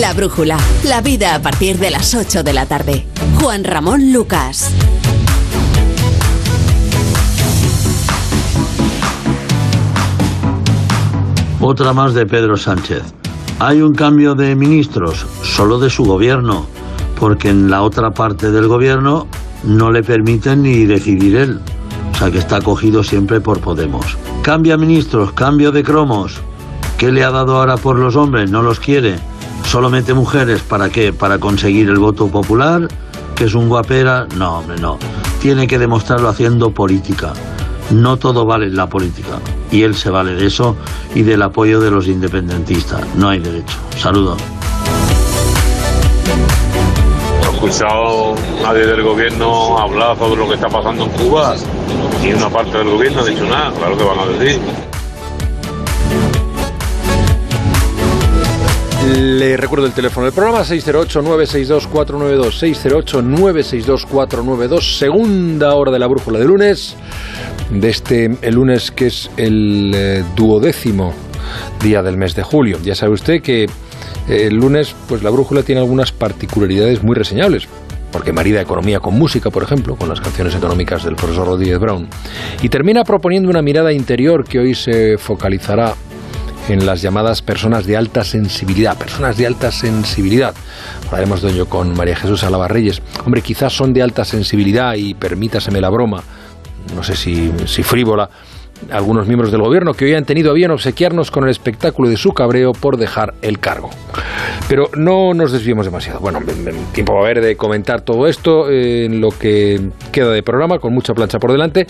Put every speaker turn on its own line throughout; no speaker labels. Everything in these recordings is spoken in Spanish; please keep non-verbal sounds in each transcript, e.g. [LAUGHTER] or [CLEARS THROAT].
La brújula, la vida a partir de las 8 de la tarde. Juan Ramón Lucas.
Otra más de Pedro Sánchez. Hay un cambio de ministros, solo de su gobierno, porque en la otra parte del gobierno no le permiten ni decidir él. O sea que está cogido siempre por Podemos. Cambia ministros, cambio de cromos. ¿Qué le ha dado ahora por los hombres? No los quiere. Solo mete mujeres. ¿Para qué? ¿Para conseguir el voto popular? ¿Que es un guapera? No, hombre, no. Tiene que demostrarlo haciendo política. No todo vale en la política. Y él se vale de eso y del apoyo de los independentistas. No hay derecho. Saludos.
He escuchado nadie del gobierno hablar sobre lo que está pasando en Cuba. Ni una parte del gobierno ha dicho nada, claro que van a decir.
Le recuerdo el teléfono del programa 608-962-492, 608-962-492, segunda hora de la brújula de lunes, de este el lunes que es el eh, duodécimo día del mes de julio. Ya sabe usted que eh, el lunes pues la brújula tiene algunas particularidades muy reseñables. Porque marida economía con música, por ejemplo, con las canciones económicas del profesor Rodríguez Brown. Y termina proponiendo una mirada interior que hoy se focalizará en las llamadas personas de alta sensibilidad. Personas de alta sensibilidad. Hablaremos de ello con María Jesús Alavarreyes. Hombre, quizás son de alta sensibilidad y permítaseme la broma, no sé si, si frívola, algunos miembros del gobierno que hoy han tenido a bien obsequiarnos con el espectáculo de su cabreo por dejar el cargo. Pero no nos desviemos demasiado. Bueno, tiempo va a haber de comentar todo esto en lo que queda de programa, con mucha plancha por delante.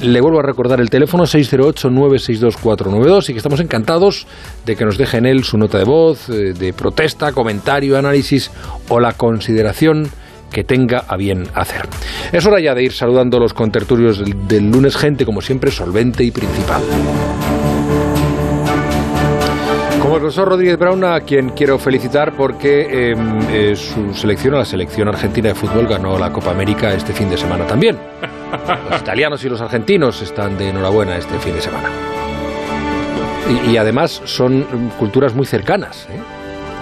Le vuelvo a recordar el teléfono 608-962-492 y que estamos encantados de que nos deje en él su nota de voz, eh, de protesta, comentario, análisis o la consideración que tenga a bien hacer. Es hora ya de ir saludando a los contertulios del, del lunes, gente como siempre solvente y principal. Como el profesor Rodríguez Brown, a quien quiero felicitar porque eh, eh, su selección, la selección argentina de fútbol, ganó la Copa América este fin de semana también. Los italianos y los argentinos están de enhorabuena este fin de semana. Y, y además son culturas muy cercanas, ¿eh?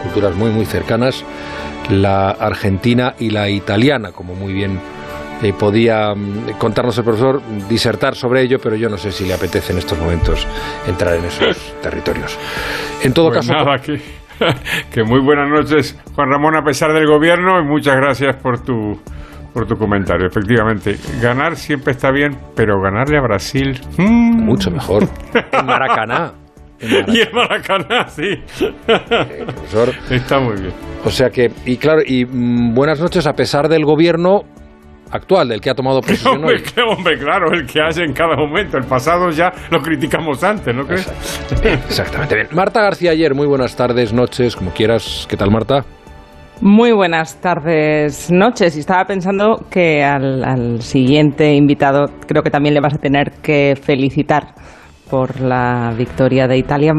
culturas muy, muy cercanas la argentina y la italiana, como muy bien eh, podía mm, contarnos el profesor, disertar sobre ello, pero yo no sé si le apetece en estos momentos entrar en esos [LAUGHS] territorios. En todo
Pues
caso,
nada, que, [LAUGHS] que muy buenas noches, Juan Ramón, a pesar del gobierno, y muchas gracias por tu, por tu comentario. Efectivamente, ganar siempre está bien, pero ganarle a Brasil. mm,
mucho mejor. [LAUGHS] En Maracaná. Maracaná, [LAUGHS]
Y el Maracaná, sí.
profesor.
Está muy bien.
O sea que, y claro, y mm, buenas noches a pesar del gobierno actual, del que ha tomado [LAUGHS] posesión
Hombre,
hoy.
que- hombre, claro, el que hace en cada momento. El pasado ya lo criticamos antes, ¿no crees? [LAUGHS]
Exactamente bien. Marta García ayer, muy buenas tardes, noches, como quieras. ¿Qué tal, Marta?
Muy buenas tardes, noches. Y estaba pensando que al, al siguiente invitado creo que también le vas a tener que felicitar por la victoria de Italia.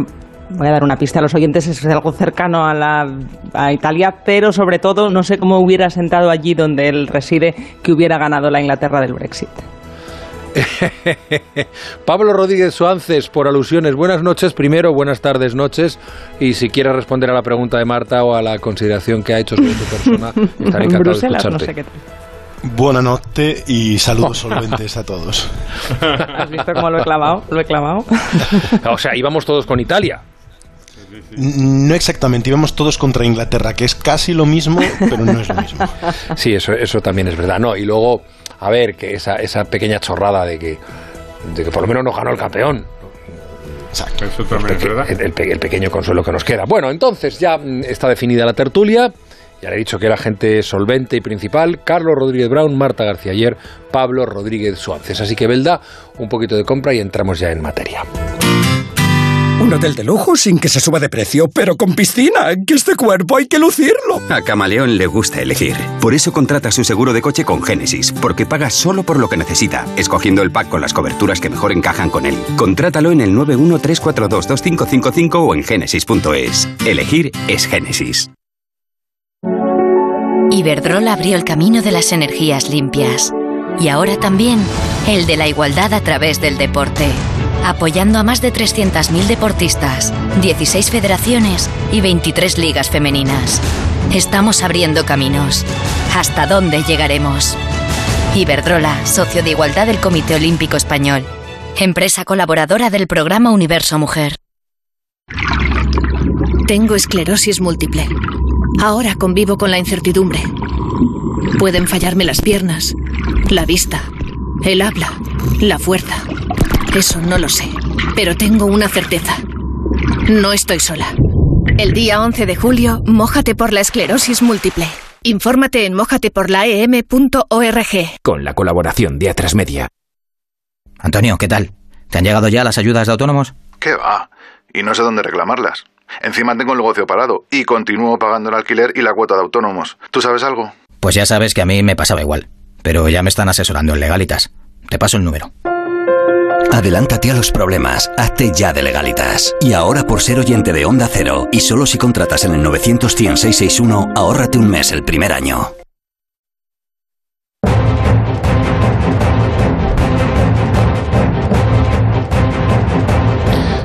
Voy a dar una pista a los oyentes, es algo cercano a, la, a Italia, pero sobre todo no sé cómo hubiera sentado allí donde él reside que hubiera ganado la Inglaterra del Brexit. [LAUGHS]
Pablo Rodríguez Suances, por alusiones, buenas noches primero, buenas tardes, noches. Y si quieres responder a la pregunta de Marta o a la consideración que ha hecho sobre tu persona, [LAUGHS] estaré
en
encantado de
Bruselas, no
escucharte.
sé qué tal.
Buenas noches y saludos solventes a todos.
¿Has visto cómo lo he clavado? Lo he clavado.
O sea, íbamos todos con Italia.
No exactamente, íbamos todos contra Inglaterra, que es casi lo mismo, pero no es lo mismo.
Sí, eso, eso también es verdad. No, y luego, a ver, que esa, esa pequeña chorrada de que, de que por lo menos no ganó el campeón.
Exacto.
Eso también es
Peque-
verdad.
el, el pe- el pequeño consuelo que nos queda. Bueno, entonces ya mm, está definida la tertulia. Ya le he dicho que era gente solvente y principal. Carlos Rodríguez Brown, Marta García Ayer, Pablo Rodríguez Suárez. Así que, Belda, un poquito de compra y entramos ya en materia.
Un hotel de lujo sin que se suba de precio, pero con piscina, que este cuerpo hay que lucirlo.
A Camaleón le gusta elegir. Por eso contrata su seguro de coche con Génesis, porque paga solo por lo que necesita, escogiendo el pack con las coberturas que mejor encajan con él. Contrátalo en el 913422555 o en genesis.es. Elegir es Génesis.
Iberdrola abrió el camino de las energías limpias y ahora también el de la igualdad a través del deporte. apoyando a más de 300.000 deportistas, 16 federaciones y 23 ligas femeninas. Estamos abriendo caminos. ¿Hasta dónde llegaremos? Iberdrola, socio de igualdad del Comité Olímpico Español. Empresa colaboradora del programa Universo Mujer.
Tengo esclerosis múltiple. Ahora convivo con la incertidumbre. Pueden fallarme las piernas, la vista, el habla, la fuerza. Eso no lo sé, pero tengo una certeza. No estoy sola. El día 11 de julio, mójate por la esclerosis múltiple. Infórmate en mojateporlaem.org.
Con la colaboración de Atrasmedia.
Antonio, ¿qué tal? ¿Te han llegado ya las ayudas de autónomos?
¿Qué va? Y no sé dónde reclamarlas. Encima tengo el negocio parado y continúo pagando el alquiler y la cuota de autónomos. ¿Tú sabes algo?
Pues ya sabes que a mí me pasaba igual. Pero ya me están asesorando en Legalitas. Te paso el número.
Adelántate a los problemas, hazte ya de legalitas. Y ahora por ser oyente de Onda Cero, y solo si contratas en el 900 ahórrate un mes el primer año.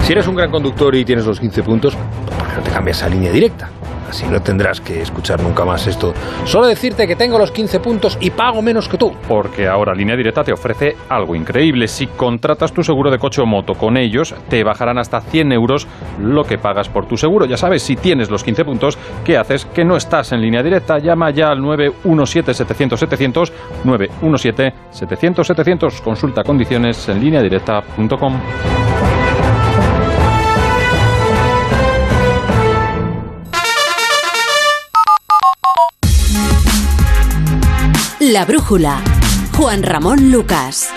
Si eres un gran conductor y tienes los 15 puntos, ¿por qué no te cambias a línea directa? Así no tendrás que escuchar nunca más esto. Solo decirte que tengo los 15 puntos y pago menos que tú.
Porque ahora Línea Directa te ofrece algo increíble. Si contratas tu seguro de coche o moto con ellos, te bajarán hasta 100 euros lo que pagas por tu seguro. Ya sabes, si tienes los 15 puntos, ¿qué haces? Que no estás en Línea Directa. Llama ya al 917-700-700, 917-700-700. Consulta condiciones en lineadirecta.com.
La brújula. Juan Ramón Lucas.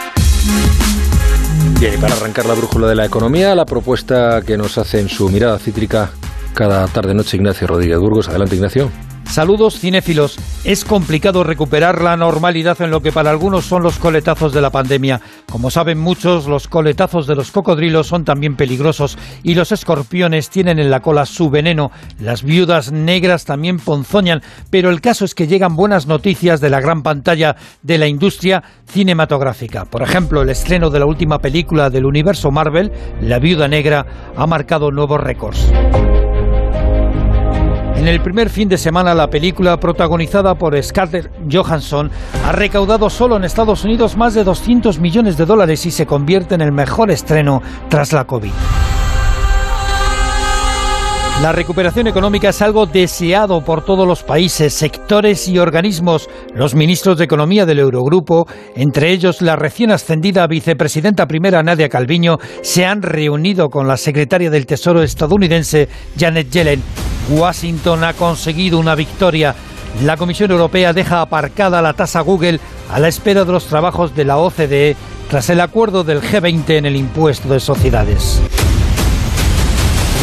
Bien, y para arrancar la brújula de la economía, la propuesta que nos hace en su mirada cítrica cada tarde-noche Ignacio Rodríguez Burgos. Adelante, Ignacio.
Saludos cinéfilos. Es complicado recuperar la normalidad en lo que para algunos son los coletazos de la pandemia. Como saben muchos, los coletazos de los cocodrilos son también peligrosos y los escorpiones tienen en la cola su veneno. Las viudas negras también ponzoñan, pero el caso es que llegan buenas noticias de la gran pantalla de la industria cinematográfica. Por ejemplo, el estreno de la última película del universo Marvel, La viuda negra, ha marcado nuevos récords. En el primer fin de semana, la película protagonizada por Scarlett Johansson ha recaudado solo en Estados Unidos más de 200 millones de dólares y se convierte en el mejor estreno tras la COVID. La recuperación económica es algo deseado por todos los países, sectores y organismos. Los ministros de Economía del Eurogrupo, entre ellos la recién ascendida vicepresidenta primera Nadia Calviño, se han reunido con la secretaria del Tesoro estadounidense Janet Yellen. Washington ha conseguido una victoria. La Comisión Europea deja aparcada la tasa Google a la espera de los trabajos de la OCDE tras el acuerdo del G20 en el impuesto de sociedades.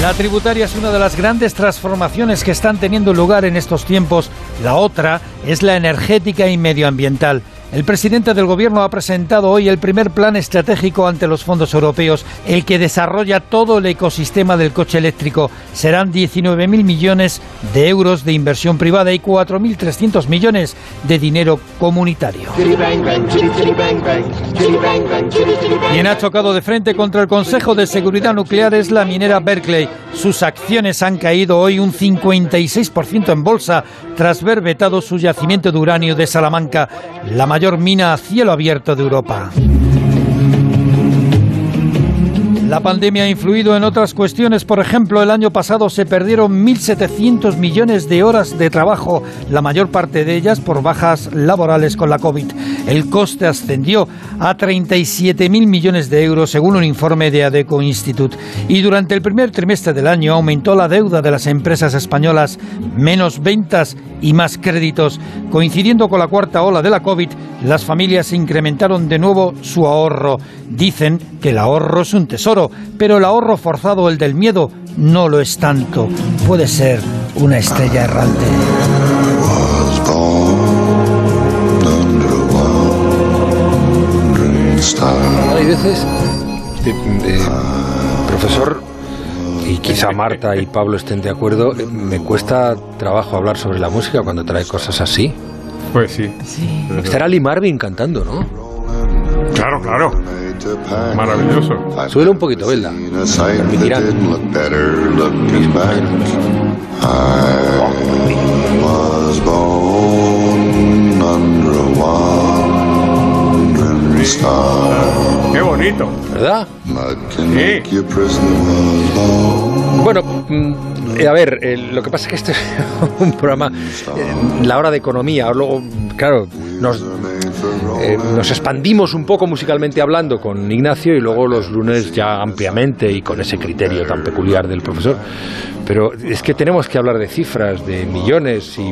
La tributaria es una de las grandes transformaciones que están teniendo lugar en estos tiempos. La otra es la energética y medioambiental. El presidente del Gobierno ha presentado hoy el primer plan estratégico ante los fondos europeos, el que desarrolla todo el ecosistema del coche eléctrico. Serán 19.000 millones de euros de inversión privada y 4.300 millones de dinero comunitario. Quien ha chocado de frente contra el Consejo de Seguridad Nuclear es la minera Berkeley. Sus acciones han caído hoy un 56% en bolsa tras ver vetado su yacimiento de uranio de Salamanca, la mayor mina a cielo abierto de Europa. La pandemia ha influido en otras cuestiones. Por ejemplo, el año pasado se perdieron 1.700 millones de horas de trabajo, la mayor parte de ellas por bajas laborales con la COVID. El coste ascendió a 37.000 millones de euros, según un informe de Adeco Institute. Y durante el primer trimestre del año aumentó la deuda de las empresas españolas, menos ventas y más créditos. Coincidiendo con la cuarta ola de la COVID, las familias incrementaron de nuevo su ahorro. Dicen que el ahorro es un tesoro, pero el ahorro forzado, el del miedo, no lo es tanto. Puede ser una estrella errante.
Hay veces, este, eh, profesor, y quizá Marta y Pablo estén de acuerdo, me cuesta trabajo hablar sobre la música cuando trae cosas así.
Pues sí.
Estará Lee Marvin cantando, ¿no?
Claro, claro. Maravilloso.
Súbelo un poquito, Belda. Permitirán.
was born under a.
Qué bonito.
¿Verdad?
Born.
Bueno, mm, eh, a ver, eh, lo que pasa es que este [LAUGHS] es un programa, eh, la hora de economía, luego, claro, nos, eh, nos expandimos un poco musicalmente hablando con Ignacio y luego los lunes ya ampliamente y con ese criterio tan peculiar del profesor. Pero es que tenemos que hablar de cifras, de millones y,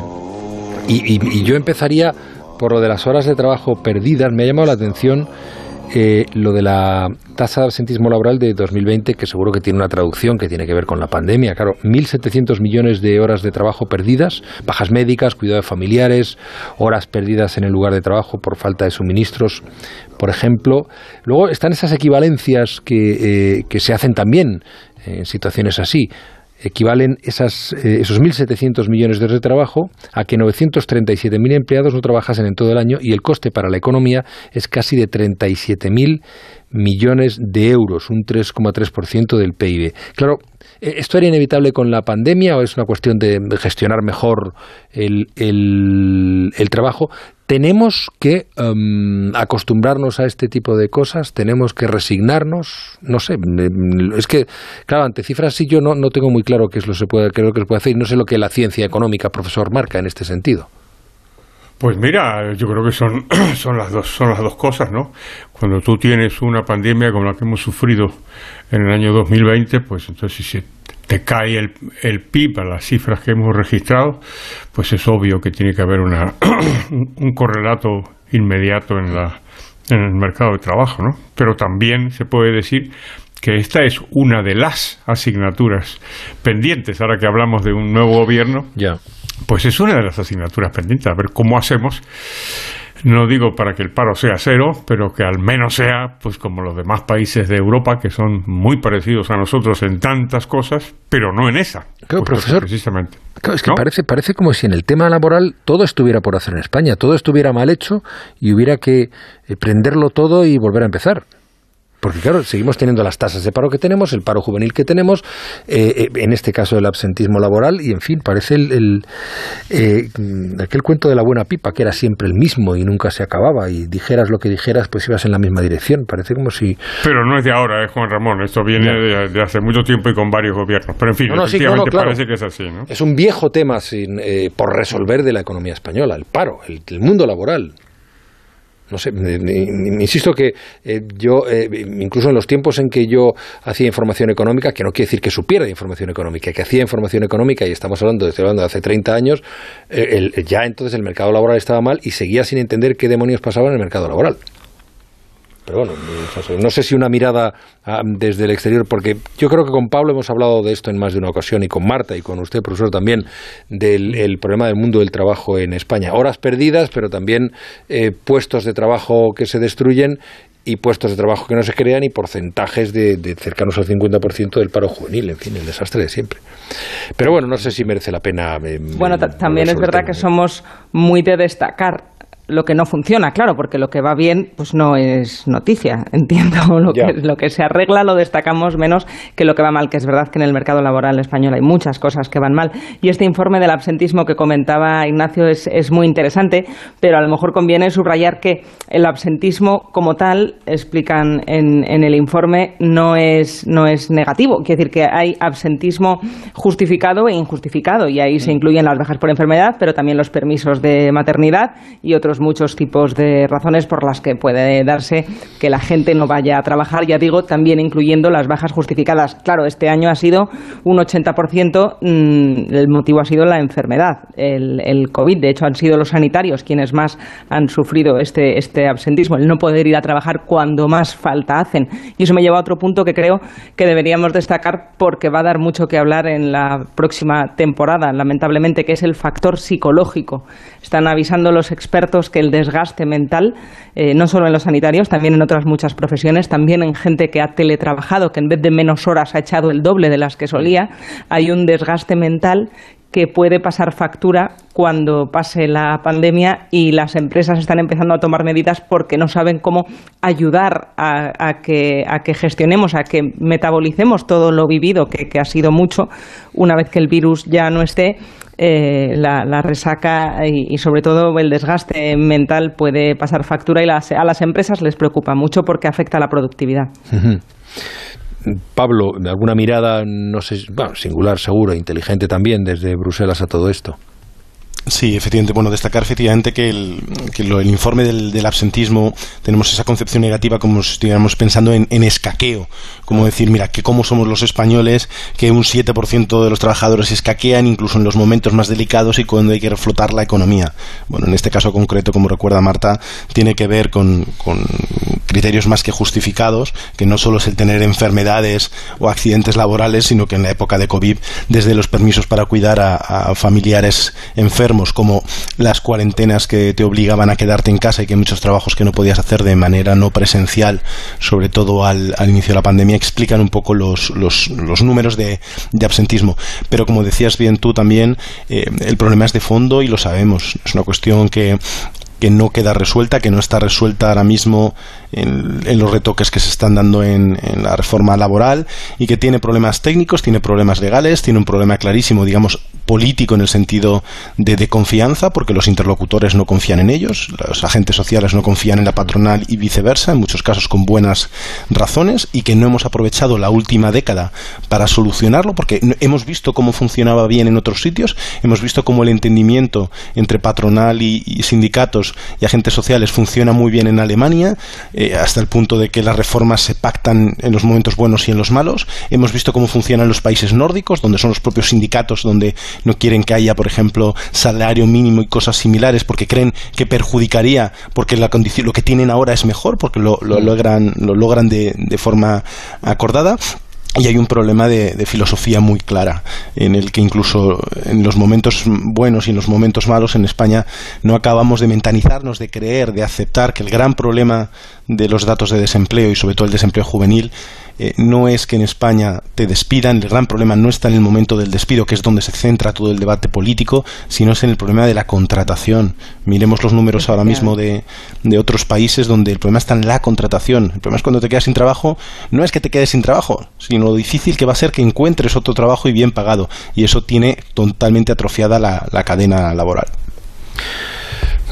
y, y- y yo empezaría por lo de las horas de trabajo perdidas. Me ha llamado la atención eh, lo de la tasa de absentismo laboral de 2020, que seguro que tiene una traducción que tiene que ver con la pandemia. Claro, 1.700 millones de horas de trabajo perdidas, bajas médicas, cuidado de familiares, horas perdidas en el lugar de trabajo por falta de suministros, por ejemplo. Luego están esas equivalencias que, eh, que se hacen también en situaciones así equivalen esas, eh, esos 1.700 millones de horas de trabajo a que 937.000 empleados no trabajasen en todo el año y el coste para la economía es casi de 37.000 millones de euros, un 3,3% del PIB. Claro, eh, ¿esto era inevitable con la pandemia o es una cuestión de gestionar mejor el- el trabajo? ¿Tenemos que em, acostumbrarnos a este tipo de cosas? ¿Tenemos que resignarnos? No sé, em, es que, claro, ante cifras sí yo no, no tengo muy claro qué es lo, se puede, qué es lo que se puede hacer y no sé lo que la ciencia económica, profesor, marca en este sentido.
Pues mira, yo creo que son, [CLEARS THROAT] son, las dos, son las dos cosas, ¿no? Cuando tú tienes una pandemia como la que hemos sufrido en el año 2020, pues entonces si te cae el, el PIB a las cifras que hemos registrado, pues es obvio que tiene que haber una, [CLEARS THROAT] un correlato inmediato en, la, en el mercado de trabajo, ¿no? Pero también se puede decir que esta es una de las asignaturas pendientes, ahora que hablamos de un nuevo gobierno,
ya.
pues es una de las asignaturas pendientes, a ver cómo hacemos, no digo para que el paro sea cero, pero que al menos sea pues como los demás países de Europa, que son muy parecidos a nosotros en tantas cosas, pero no en esa.
Claro, profesor.
Precisamente.
Claro, es que
¿No?
parece, parece como si en el tema laboral todo estuviera por hacer en España, todo estuviera mal hecho y hubiera que eh, prenderlo todo y volver a empezar. Porque claro, seguimos teniendo las tasas de paro que tenemos, el paro juvenil que tenemos, eh, eh, en este caso el absentismo laboral, y en fin, parece el, el, eh, aquel cuento de la buena pipa, que era siempre el mismo y nunca se acababa, y dijeras lo que dijeras, pues ibas en la misma dirección. Parece como si...
Pero no es de ahora, eh, Juan Ramón, esto viene de, de hace mucho tiempo y con varios gobiernos. Pero en fin,
No, no, sí, no, no,
efectivamente
claro.
parece que es así, ¿no?
Es un viejo tema sin, eh, por resolver de la economía española, el paro, el, el mundo laboral. No sé, insisto que eh, yo, eh, incluso en los tiempos en que yo hacía información económica, que no quiere decir que supiera de información económica, que hacía información económica, y estamos hablando, estoy de hace 30 años, eh, el- ya entonces el mercado laboral estaba mal y seguía sin entender qué demonios pasaba en el mercado laboral. Pero bueno, no sé, si una mirada ah, desde el exterior, porque yo creo que con Pablo hemos hablado de esto en más de una ocasión y con Marta y con usted, profesor, también del el problema del mundo del trabajo en España. Horas perdidas, pero también eh, puestos de trabajo que se destruyen y puestos de trabajo que no se crean y porcentajes de, de cercanos al 50% del paro juvenil, en fin, el desastre de siempre. Pero bueno, no sé si merece la pena. eh,
Bueno, ta- también es verdad que somos muy de destacar lo que no funciona, claro, porque lo que va bien pues no es noticia, [LAUGHS] entiendo. Lo que, lo que se arregla lo destacamos menos que lo que va mal, que es verdad que en el mercado laboral español hay muchas cosas que van mal. Y este informe del absentismo que comentaba Ignacio es, es muy interesante, pero a lo mejor conviene subrayar que el absentismo como tal, explican en, en el informe, no es, no es negativo. Quiere decir que hay absentismo justificado e injustificado y ahí se incluyen las bajas por enfermedad, pero también los permisos de maternidad y otros muchos tipos de razones por las que puede darse que la gente no vaya a trabajar, ya digo, también incluyendo las bajas justificadas. Claro, este año ha sido un 80%, mm, el motivo ha sido la enfermedad, el, el COVID. De hecho, han sido los sanitarios quienes más han sufrido este, este absentismo, el no poder ir a trabajar cuando más falta hacen. Y eso me lleva a otro punto que creo que deberíamos destacar porque va a dar mucho que hablar en la próxima temporada, lamentablemente, que es el factor psicológico. Están avisando los expertos que el desgaste mental, eh, no solo en los sanitarios, también en otras muchas profesiones, también en gente que ha teletrabajado, que en vez de menos horas ha echado el doble de las que solía, hay un desgaste mental que puede pasar factura cuando pase la pandemia y las empresas están empezando a tomar medidas porque no saben cómo ayudar a, que, a que, gestionemos, a que metabolicemos todo lo vivido, que, ha sido mucho, una vez que el virus ya no esté. Eh, la, resaca y, sobre todo el desgaste mental puede pasar factura y a las empresas les preocupa mucho porque afecta a la productividad.
Pablo, alguna mirada, no sé, bueno, singular, seguro, inteligente también desde Bruselas a todo esto.
Sí, efectivamente. Bueno, destacar efectivamente que el, que el informe del, absentismo tenemos esa concepción negativa como si estuviéramos pensando en, escaqueo. Como decir, mira, que cómo somos los españoles, que un 7% de los trabajadores escaquean incluso en los momentos más delicados y cuando hay que reflotar la economía. Bueno, en este caso concreto, como recuerda Marta, tiene que ver con, criterios más que justificados, que no solo es el tener enfermedades o accidentes laborales, sino que en la época de COVID, desde los permisos para cuidar a familiares enfermos, como las cuarentenas que te obligaban a quedarte en casa y que muchos trabajos que no podías hacer de manera no presencial, sobre todo al, inicio de la pandemia, explican un poco los, los, números de, absentismo. Pero como decías bien tú también, eh, el problema es de fondo y lo sabemos. Es una cuestión que que no queda resuelta, que no está resuelta ahora mismo en, los retoques que se están dando en, la reforma laboral y que tiene problemas técnicos, tiene problemas legales, tiene un problema clarísimo, digamos, político en el sentido de, de, confianza, porque los interlocutores no confían en ellos, los agentes sociales no confían en la patronal y viceversa, en muchos casos con buenas razones, y que no hemos aprovechado la última década para solucionarlo, porque hemos visto cómo funcionaba bien en otros sitios, hemos visto cómo el entendimiento entre patronal y, sindicatos y agentes sociales funciona muy bien en Alemania. Hasta el punto de que las reformas se pactan en los momentos buenos y en los malos. Hemos visto cómo funcionan los países nórdicos, donde son los propios sindicatos donde no quieren que haya, por ejemplo, salario mínimo y cosas similares porque creen que perjudicaría, porque la condición, lo que tienen ahora es mejor, porque lo, logran, lo logran de, de forma acordada y hay un problema de, filosofía muy clara, en el que incluso en los momentos buenos y en los momentos malos en España no acabamos de mentalizarnos, de creer, de aceptar que el gran problema de los datos de desempleo y sobre todo el desempleo juvenil eh, no es que en España te despidan, el gran problema no está en el momento del despido, que es donde se centra todo el debate político, sino es en el problema de la contratación. Miremos los números ahora mismo de, de otros países donde el problema está en la contratación. El problema es cuando te quedas sin trabajo, no es que te quedes sin trabajo, sino lo difícil que va a ser que encuentres otro trabajo y bien pagado. Y eso tiene totalmente atrofiada la, la cadena laboral.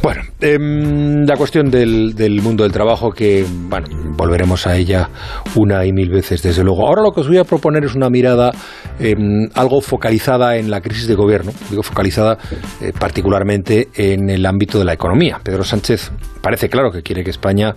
Bueno, em, la cuestión del, mundo del trabajo, que bueno, volveremos a ella una y mil veces, desde luego. Ahora lo que os voy a proponer es una mirada em, algo focalizada en la crisis de gobierno, digo focalizada eh, particularmente en el ámbito de la economía. Pedro Sánchez parece claro que quiere que España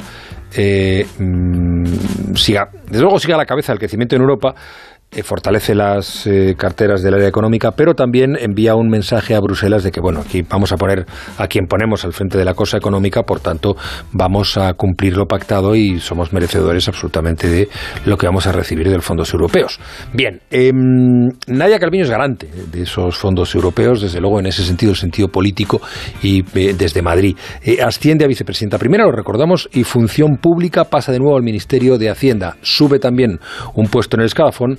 eh, mm, siga, desde luego siga a la cabeza del crecimiento en Europa, eh, fortalece las eh, carteras del área económica, pero también envía un mensaje a Bruselas de que, bueno, aquí vamos a poner a quien ponemos al frente de la cosa económica, por tanto, vamos a cumplir lo pactado y somos merecedores absolutamente de lo que vamos a recibir de los fondos europeos. Bien, eh, Nadia Calviño es garante de esos fondos europeos, desde luego en ese sentido, sentido político, y eh, desde Madrid. asciende a vicepresidenta primera, lo recordamos, y función pública pasa de nuevo al Ministerio de Hacienda. Sube también un puesto en el escalafón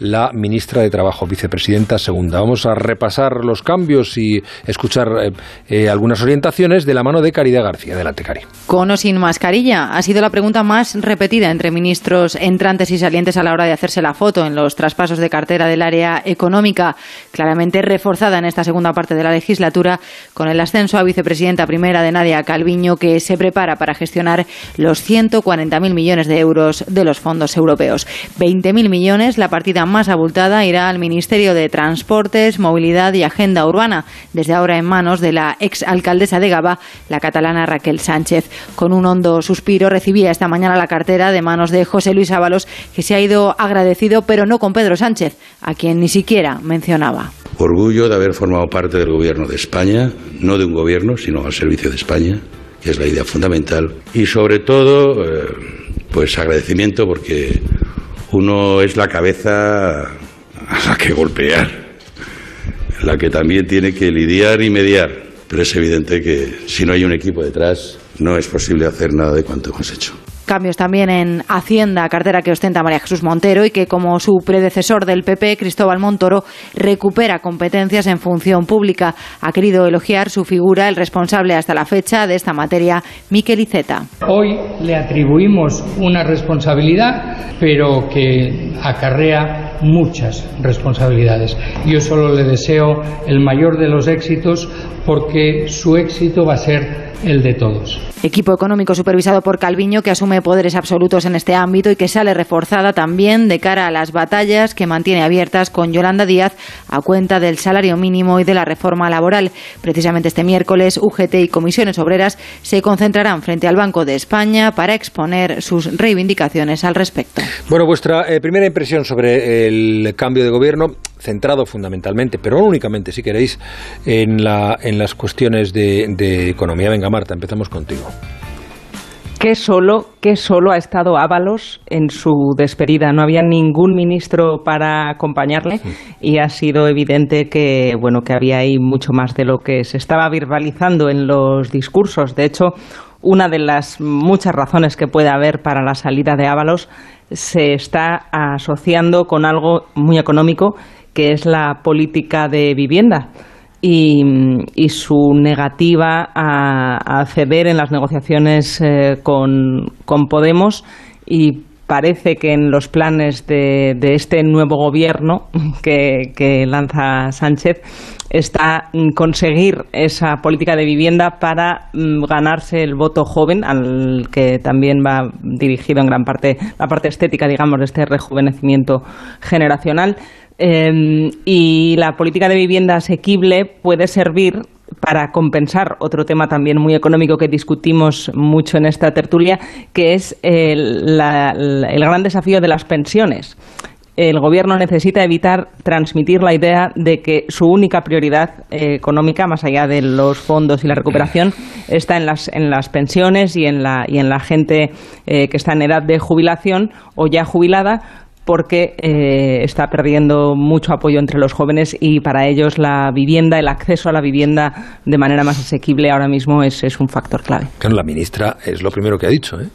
la ministra de Trabajo, vicepresidenta segunda. Vamos a repasar los cambios y escuchar eh, eh, algunas orientaciones de la mano de Caridad García. Adelante, Cari.
Con o sin mascarilla ha sido la pregunta más repetida entre ministros entrantes y salientes a la hora de hacerse la foto en los traspasos de cartera del área económica, claramente reforzada en esta segunda parte de la legislatura, con el ascenso a vicepresidenta primera de Nadia Calviño, que se prepara para gestionar los 140.000 millones de euros de los fondos europeos. 20.000 millones la partida más abultada irá al Ministerio de Transportes, Movilidad y Agenda Urbana, desde ahora en manos de la ex alcaldesa de Gaba, la catalana Raquel Sánchez. Con un hondo suspiro recibía esta mañana la cartera de manos de José Luis Ábalos, que se ha ido agradecido, pero no con Pedro Sánchez, a quien ni siquiera mencionaba.
Orgullo de haber formado parte del gobierno de España, no de un gobierno, sino al servicio de España, que es la idea fundamental. Y sobre todo, eh, pues agradecimiento porque uno es la cabeza a la que golpear, la que también tiene que lidiar y mediar. Pero es evidente que si no hay un equipo detrás, no es posible hacer nada de cuanto hemos hecho.
Cambios también en Hacienda, cartera que ostenta María Jesús Montero y que, como su predecesor del PP, Cristóbal Montoro, recupera competencias en función pública. Ha querido elogiar su figura el responsable hasta la fecha de esta materia, Miquel Iceta.
Hoy le atribuimos una responsabilidad, pero que acarrea muchas responsabilidades. Yo solo le deseo el mayor de los éxitos porque su éxito va a ser el de todos.
Equipo económico supervisado por Calviño que asume poderes absolutos en este ámbito y que sale reforzada también de cara a las batallas que mantiene abiertas con Yolanda Díaz a cuenta del salario mínimo y de la reforma laboral. Precisamente este miércoles UGT y comisiones obreras se concentrarán frente al Banco de España para exponer sus reivindicaciones al respecto.
Bueno, vuestra eh, primera impresión sobre el cambio de gobierno centrado fundamentalmente, pero no únicamente, si queréis, en, la, en las cuestiones de, de economía. Venga, Marta, empezamos contigo.
Que solo, que solo ha estado Ábalos en su despedida. No había ningún ministro para acompañarle y ha sido evidente que, bueno, que había ahí mucho más de lo que se estaba verbalizando en los discursos. De hecho, una de las muchas razones que puede haber para la salida de Ábalos se está asociando con algo muy económico, que es la política de vivienda y, su negativa a, a, ceder en las negociaciones eh, con, con, Podemos y parece que en los planes de, de este nuevo gobierno [LAUGHS] que, que, lanza Sánchez está conseguir esa política de vivienda para mm, ganarse el voto joven, al que también va dirigido en gran parte la parte estética, digamos, de este rejuvenecimiento generacional. Eh, y la política de vivienda asequible puede servir para compensar otro tema también muy económico que discutimos mucho en esta tertulia, que es el gran desafío de las pensiones. El gobierno necesita evitar transmitir la idea de que su única prioridad eh, económica, más allá de los fondos y la recuperación, está en las, en las pensiones y en la, y en la gente eh, que está en edad de jubilación o ya jubilada, porque eh, está perdiendo mucho apoyo entre los jóvenes y para ellos la vivienda, el acceso a la vivienda de manera más asequible ahora mismo es, es un factor clave.
Claro, la ministra es lo primero que ha dicho, ¿eh?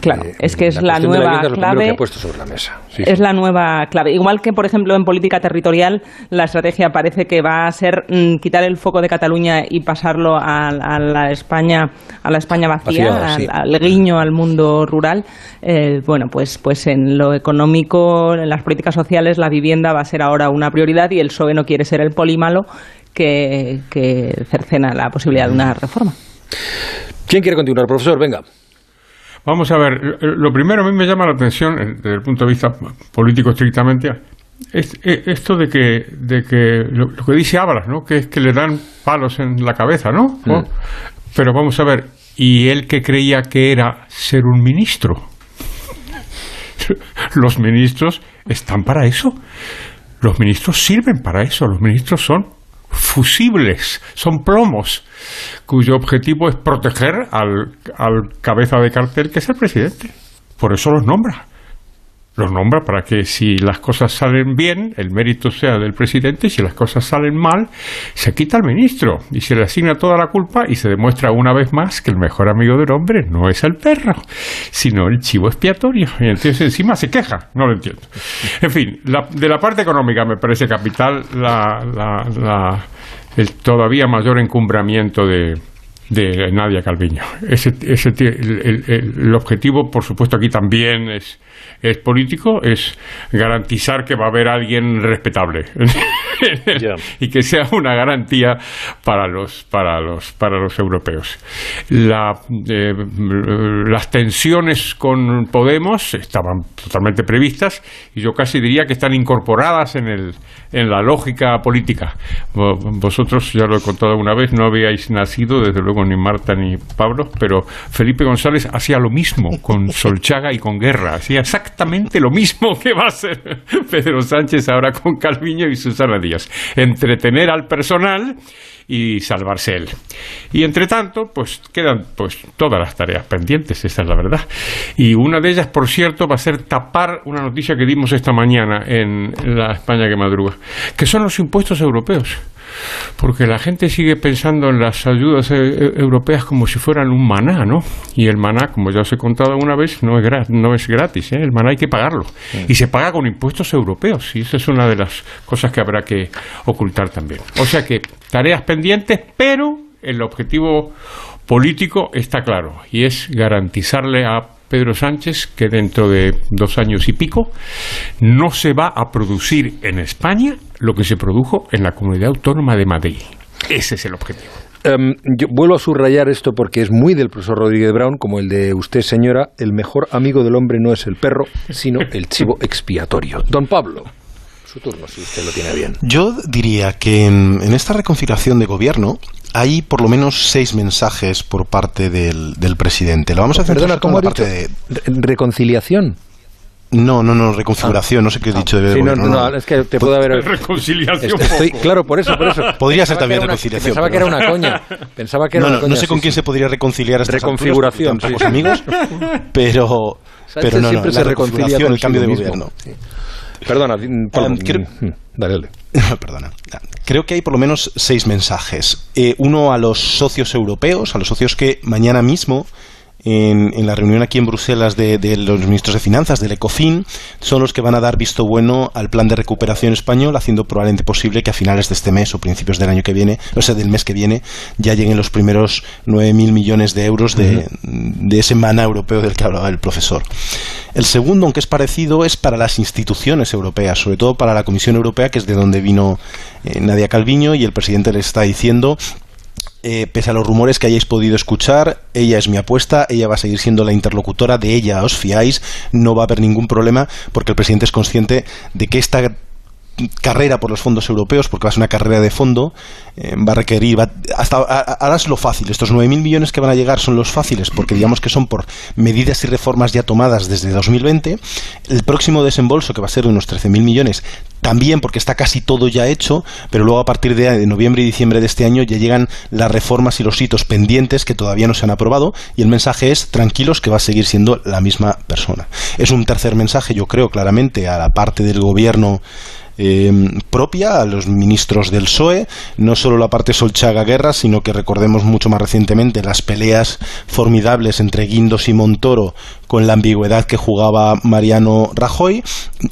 Claro, eh, es que es la nueva clave.
Que ha puesto sobre la mesa. Sí,
es
sí.
la nueva clave. Igual que, por ejemplo, en política territorial, la estrategia parece que va a ser mmm, quitar el foco de Cataluña y pasarlo a, a la España, a la España
vacía, sí.
al, al, guiño al mundo rural. Eh, bueno, pues, pues en lo económico, en las políticas sociales, la vivienda va a ser ahora una prioridad y el PSOE no quiere ser el polímalo que, que cercena la posibilidad de una reforma.
¿Quién quiere continuar, profesor? Venga.
Vamos a ver, lo primero a mí me llama la atención, eh, desde el punto de vista político estrictamente, es, es esto de que, de que lo, lo, que dice Ábalas, ¿no? Que es que le dan palos en la cabeza, ¿no? Mm. Pero vamos a ver, ¿y él que creía que era ser un ministro? [LAUGHS] Los ministros están para eso. Los ministros sirven para eso. Los ministros son fusibles, son plomos, cuyo objetivo es proteger al, al, cabeza de cartel que es el presidente. Por eso los nombra. Los nombra para que si las cosas salen bien, el mérito sea del presidente, y si las cosas salen mal, se quita al ministro y se le asigna toda la culpa y se demuestra una vez más que el mejor amigo del hombre no es el perro, sino el chivo expiatorio. Y entonces encima se queja, no lo entiendo. En fin, la, de la parte económica me parece capital la, la, la, el todavía mayor encumbramiento de, de Nadia Calviño. Ese, ese, el, el, el, objetivo, por supuesto, aquí también es, es político, es garantizar que va a haber alguien respetable [LAUGHS] yeah. [LAUGHS] y que sea una garantía para los para los para los europeos. La, eh, las tensiones con Podemos estaban totalmente previstas y yo casi diría que están incorporadas en el en la lógica política. Vosotros ya lo he contado una vez, no habíais nacido, desde luego ni Marta ni Pablo, pero Felipe González hacía lo mismo con [LAUGHS] Solchaga y con Guerra, hacía exactamente lo mismo que va a hacer [LAUGHS] Pedro Sánchez ahora con Calviño y Susana Díaz, entretener al personal y salvarse él. Y entre tanto, pues quedan pues todas las tareas pendientes, esa es la verdad. Y una de ellas, por cierto, va a ser tapar una noticia que dimos esta mañana en la España que madruga, que son los impuestos europeos. Porque la gente sigue pensando en las ayudas eh, europeas como si fueran un maná, ¿no? Y el maná, como ya os he contado alguna vez, no es, gratis, no es gratis, ¿eh? el maná hay que pagarlo. Y se paga con impuestos europeos, y esa es una de las cosas que habrá que ocultar también. O sea que tareas pendientes, pero el objetivo político está claro, y es garantizarle a Pedro Sánchez que dentro de dos años y pico no se va a producir en España lo que se produjo en la comunidad autónoma de Madrid. Ese es el objetivo.
Em, yo vuelvo a subrayar esto porque es muy del profesor Rodríguez Brown, como el de usted, señora, el mejor amigo del hombre no es el perro, sino el chivo expiatorio. Don Pablo, su turno, si usted lo tiene bien.
Yo diría que en, en esta reconfiguración de gobierno hay por lo menos seis mensajes por parte del, del presidente. Lo vamos a hacer
Perdona,
como
¿cómo
la
ha
parte
dicho?
de...
Re- ¿Reconciliación?
No, no, no, reconfiguración, no sé qué he dicho de
Sí, no,
gobierno,
no, es que te puedo haber...
Reconciliación.
Estoy- claro, por eso, por eso. [LAUGHS]
Podría ser
Pensaba
también
que era una-
reconciliación.
Pensaba que era
pero-
una coña. Pensaba que era
no,
una
no,
coña,
no sé
sí,
con quién
sí.
se podría reconciliar a estas
Reconfiguración,
alturas, amigos, [LAUGHS] pero,
Sánchez
pero no, no,
siempre
la
se reconcilia
reconfiguración, el cambio de gobierno.
Perdona, mm, Pablo,
Um, creo-
mm, dale, dale. [LAUGHS]
Perdona. Creo que hay por lo menos seis mensajes. Eh, uno a los socios europeos, a los socios que mañana mismo, en, en la reunión aquí en Bruselas de, de los ministros de Finanzas, del ECOFIN, son los que van a dar visto bueno al plan de recuperación español, haciendo probablemente posible que a finales de este mes o principios del año que viene, o sea, del mes que viene, ya lleguen los primeros 9.000 millones de euros de, de ese maná europeo del que hablaba el profesor. El segundo, aunque es parecido, es para las instituciones europeas, sobre todo para la Comisión Europea, que es de donde vino eh, Nadia Calviño, y el presidente le está diciendo eh, pese a los rumores que hayáis podido escuchar, ella es mi apuesta, ella va a seguir siendo la interlocutora, de ella os fiáis, no va a haber ningún problema, porque el presidente es consciente de que esta carrera por los fondos europeos, porque va a ser una carrera de fondo, eh, va a requerir, hasta ahora es lo fácil, estos 9.000 millones que van a llegar son los fáciles, porque digamos que son por medidas y reformas ya tomadas desde 2020, el próximo desembolso, que va a ser de unos 13.000 millones, también porque está casi todo ya hecho, pero luego a partir de, noviembre y diciembre de este año ya llegan las reformas y los hitos pendientes que todavía no se han aprobado, y el mensaje es tranquilos que va a seguir siendo la misma persona. Es un tercer mensaje, yo creo, claramente, a la parte del gobierno eh, propia a los ministros del PSOE, no solo la parte Solchaga Guerra, sino que recordemos mucho más recientemente las peleas formidables entre Guindos y Montoro con la ambigüedad que jugaba Mariano Rajoy.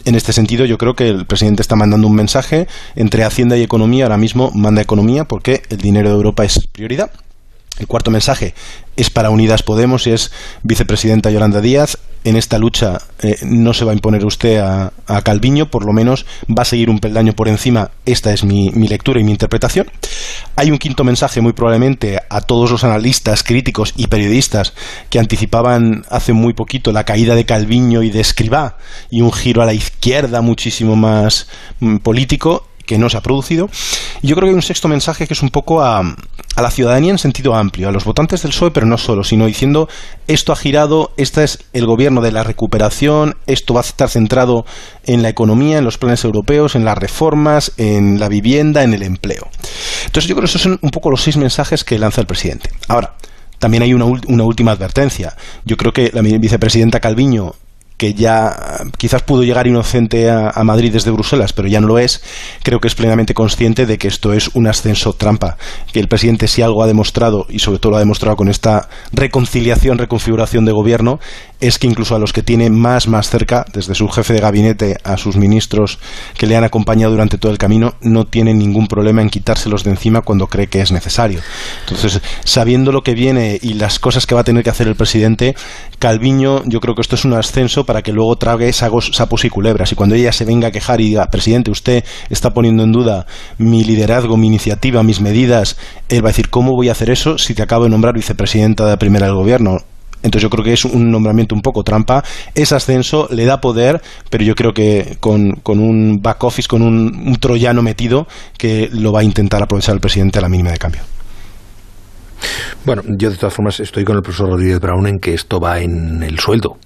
En este sentido, yo creo que el presidente está mandando un mensaje entre Hacienda y Economía, ahora mismo manda Economía porque el dinero de Europa es prioridad. El cuarto mensaje es para Unidas Podemos y es vicepresidenta Yolanda Díaz. En esta lucha eh, no se va a imponer usted a, Calviño, por lo menos va a seguir un peldaño por encima. Esta es mi, mi lectura y mi interpretación. Hay un quinto mensaje, muy probablemente, a todos los analistas, críticos y periodistas que anticipaban hace muy poquito la caída de Calviño y de Escribá y un giro a la izquierda muchísimo más mm, político que no se ha producido. Yo creo que hay un sexto mensaje que es un poco a, a la ciudadanía en sentido amplio, a los votantes del PSOE, pero no solo, sino diciendo esto ha girado, este es el gobierno de la recuperación, esto va a estar centrado en la economía, en los planes europeos, en las reformas, en la vivienda, en el empleo. Entonces yo creo que esos son un poco los seis mensajes que lanza el presidente. Ahora, también hay una, una última advertencia. Yo creo que la vicepresidenta Calviño que ya quizás pudo llegar inocente a, a Madrid desde Bruselas, pero ya no lo es, creo que es plenamente consciente de que esto es un ascenso trampa, que el presidente si algo ha demostrado, y sobre todo lo ha demostrado con esta reconciliación, reconfiguración de gobierno, es que incluso a los que tiene más, más cerca, desde su jefe de gabinete a sus ministros que le han acompañado durante todo el camino, no tiene ningún problema en quitárselos de encima cuando cree que es necesario. Entonces, sabiendo lo que viene y las cosas que va a tener que hacer el presidente, Calviño, yo creo que esto es un ascenso para que luego trague sagos, sapos y culebras. Y cuando ella se venga a quejar y diga, presidente, usted está poniendo en duda mi liderazgo, mi iniciativa, mis medidas, él va a decir, ¿cómo voy a hacer eso si te acabo de nombrar vicepresidenta de la primera del gobierno? Entonces yo creo que es un nombramiento un poco trampa. Es ascenso, le da poder, pero yo creo que con, con un back office, con un, un troyano metido, que lo va a intentar aprovechar el presidente a la mínima de cambio.
Bueno, yo de todas formas estoy con el profesor Rodríguez Brown en que esto va en el sueldo.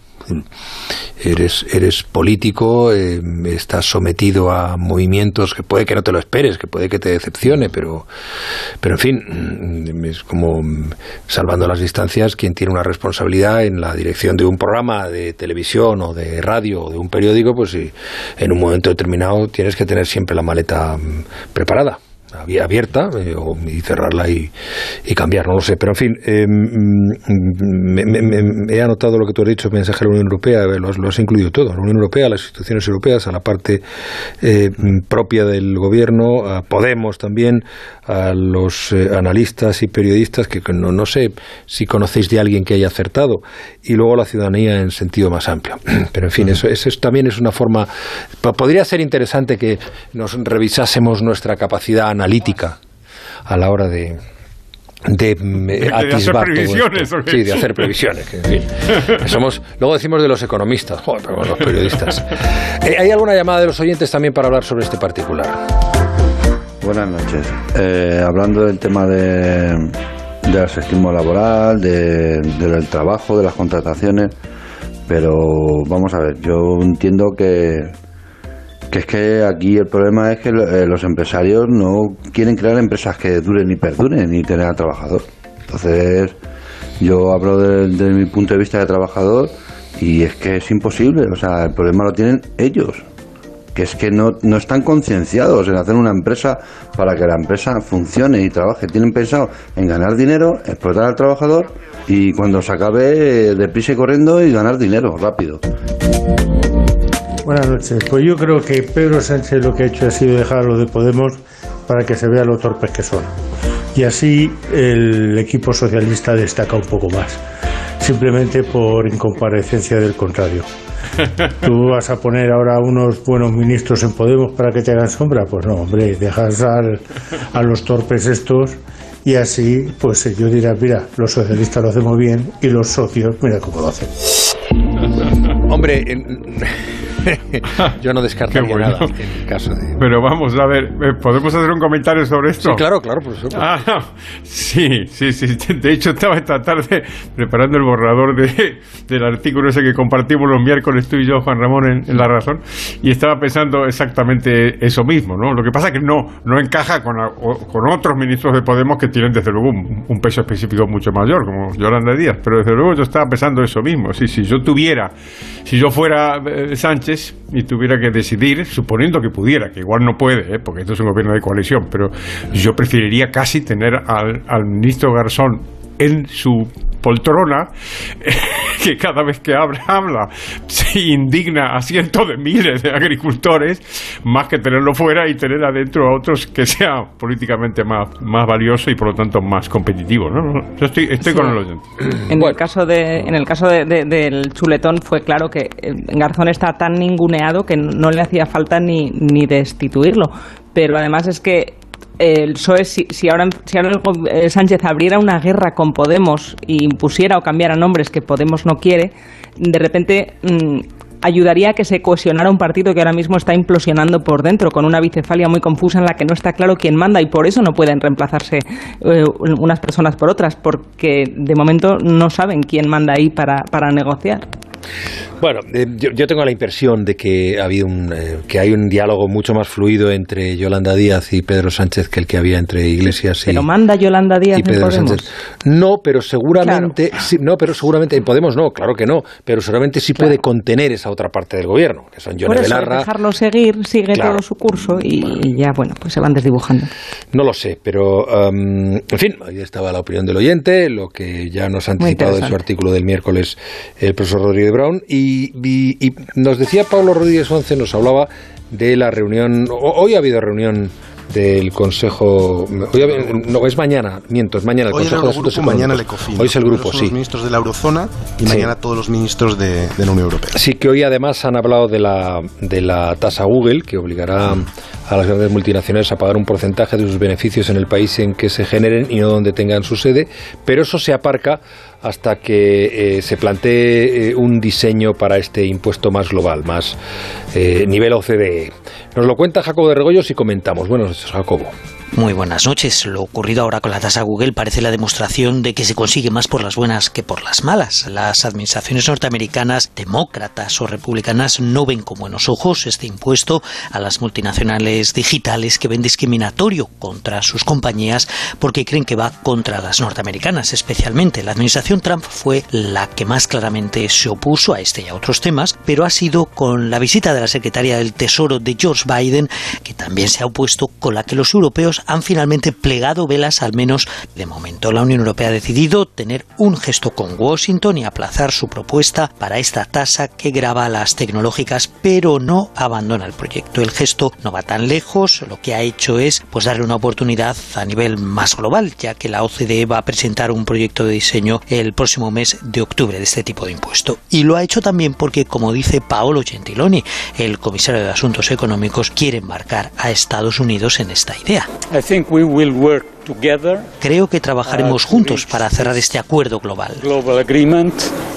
Eres, eres político, eh, estás sometido a movimientos que puede que no te lo esperes, que puede que te decepcione, pero, pero en fin, mm, es como mm, salvando las distancias quien tiene una responsabilidad en la dirección de un programa de televisión o de radio o de un periódico, pues en un momento determinado tienes que tener siempre la maleta mm, preparada. Abierta eh, o, y cerrarla y, cambiar, no lo sé. Pero en fin, eh, me, he anotado lo que tú has dicho, mensaje de la Unión Europea, lo has, lo has, incluido todo, la Unión Europea, las instituciones europeas, a la parte propia del gobierno, a Podemos también, a los analistas y periodistas que no, no sé si conocéis de alguien que haya acertado, y luego a la ciudadanía en sentido más amplio. [CLEARS THROAT] Pero en fin, eso, eso también es una forma. Podría ser interesante que nos revisásemos nuestra capacidad analítica a la hora de, de,
de, hacer previsiones.
Sí, de hacer previsiones. En fin. [LAUGHS] Somos, luego decimos de los economistas, joder, pero los periodistas. Eh, ¿Hay alguna llamada de los oyentes también para hablar sobre este particular?
Buenas noches. Eh, hablando del tema de, del estímulo laboral, del trabajo, de las contrataciones, pero vamos a ver, yo entiendo que que es que aquí el problema es que eh, los empresarios no quieren crear empresas que duren ni perduren, ni tener al trabajador. Entonces, yo hablo desde mi punto de vista de trabajador y es que es imposible. O sea, el problema lo tienen ellos. Que es que no, no están concienciados en hacer una empresa para que la empresa funcione y trabaje. Tienen pensado en ganar dinero, explotar al trabajador y cuando se acabe, deprisa y corriendo y ganar dinero rápido.
Buenas noches. Pues yo creo que Pedro Sánchez lo que ha hecho ha sido dejar a los de Podemos para que se vea lo torpes que son. Y así el equipo socialista destaca un poco más, simplemente por incomparecencia del contrario. [LAUGHS] ¿Tú vas a poner ahora unos buenos ministros en Podemos para que te hagan sombra? Pues no, hombre, dejas a los torpes estos y así, pues yo diría, mira, los socialistas lo hacemos bien y los socios, mira cómo lo hacen.
Hombre, [LAUGHS] Yo no descartaría nada en el caso de...
Pero vamos, a ver, eh, ¿podemos hacer un comentario sobre esto?
Sí, claro, claro, por supuesto.
Ah, sí, sí, sí. De hecho, estaba esta tarde preparando el borrador de, del artículo ese que compartimos los miércoles tú y yo, Juan Ramón, en, La Razón, y estaba pensando exactamente eso mismo, ¿no? Lo que pasa es que no, no encaja con, con otros ministros de Podemos que tienen, desde luego, un, peso específico mucho mayor, como Yolanda Díaz, pero desde luego yo estaba pensando eso mismo. Sí, si yo tuviera, si yo fuera eh, Sánchez, y tuviera que decidir, suponiendo que pudiera, que igual no puede, ¿eh? porque esto es un gobierno de coalición, pero yo preferiría casi tener al, al ministro Garzón en su poltrona [LAUGHS] que cada vez que habla, habla se indigna a cientos de miles de agricultores, más que tenerlo fuera y tener adentro a otros que sea políticamente más, más valioso y por lo tanto más competitivo. ¿no? Yo estoy, estoy con el oyente.
En el caso, de, en el caso de, del chuletón fue claro que eh, Garzón está tan ninguneado que no le hacía falta ni, ni destituirlo. Pero además es que el PSOE, si, ahora, si ahora eh, Sánchez abriera una guerra con Podemos y impusiera o cambiara nombres que Podemos no quiere, de repente mm, ayudaría a que se cohesionara un partido que ahora mismo está implosionando por dentro, con una bicefalia muy confusa en la que no está claro quién manda y por eso no pueden reemplazarse eh, unas personas por otras, porque de momento no saben quién manda ahí para, para negociar.
Bueno, eh, yo, tengo la impresión de que ha habido un, eh, que hay un diálogo mucho más fluido entre Yolanda Díaz y Pedro Sánchez que el que había entre Iglesias y
Pero manda Yolanda Díaz y Pedro Sánchez.
No, pero seguramente no, pero seguramente en Podemos no, claro que no, pero seguramente sí puede contener esa otra parte del gobierno, que son Yone Belarra.
dejarlo seguir, sigue todo su curso y, ya bueno, pues se van desdibujando.
No lo sé, pero en fin, ahí estaba la opinión del oyente, lo que ya nos ha anticipado en su artículo del miércoles el profesor Rodríguez Brown y y, nos decía Pablo Rodríguez Once, nos hablaba de la reunión, hoy ha habido reunión del Consejo. Hoy, no, es mañana, miento, es mañana el Consejo de Asuntos
Mañana el Ecofin.
Hoy es el grupo,
sí. Los ministros de la Eurozona y mañana todos los ministros de, de, la Unión Europea.
Sí, que hoy además han hablado de la, de la tasa Google, que obligará a las grandes multinacionales a pagar un porcentaje de sus beneficios en el país en que se generen y no donde tengan su sede, pero eso se aparca hasta que eh, se plantee eh, un diseño para este impuesto más global, más eh, nivel OCDE. Nos lo cuenta Jacobo de Regoyos y comentamos. Buenos noches, Jacobo.
Muy buenas noches. Lo ocurrido ahora con la tasa Google parece la demostración de que se consigue más por las buenas que por las malas. Las administraciones norteamericanas, demócratas o republicanas, no ven con buenos ojos este impuesto a las multinacionales digitales que ven discriminatorio contra sus compañías porque creen que va contra las norteamericanas, especialmente. La administración Trump fue la que más claramente se opuso a este y a otros temas, pero ha sido con la visita de la secretaria del Tesoro de George Biden que también se ha opuesto con la que los europeos han finalmente plegado velas, al menos de momento. La Unión Europea ha decidido tener un gesto con Washington y aplazar su propuesta para esta tasa que grava a las tecnológicas, pero no abandona el proyecto. El gesto no va tan lejos, lo que ha hecho es pues darle una oportunidad a nivel más global, ya que la OCDE va a presentar un proyecto de diseño el próximo mes de octubre de este tipo de impuesto. Y lo ha hecho también porque, como dice Paolo Gentiloni, el comisario de Asuntos Económicos, quiere embarcar a Estados Unidos en esta idea. I think we will work Creo que trabajaremos juntos para cerrar este acuerdo global.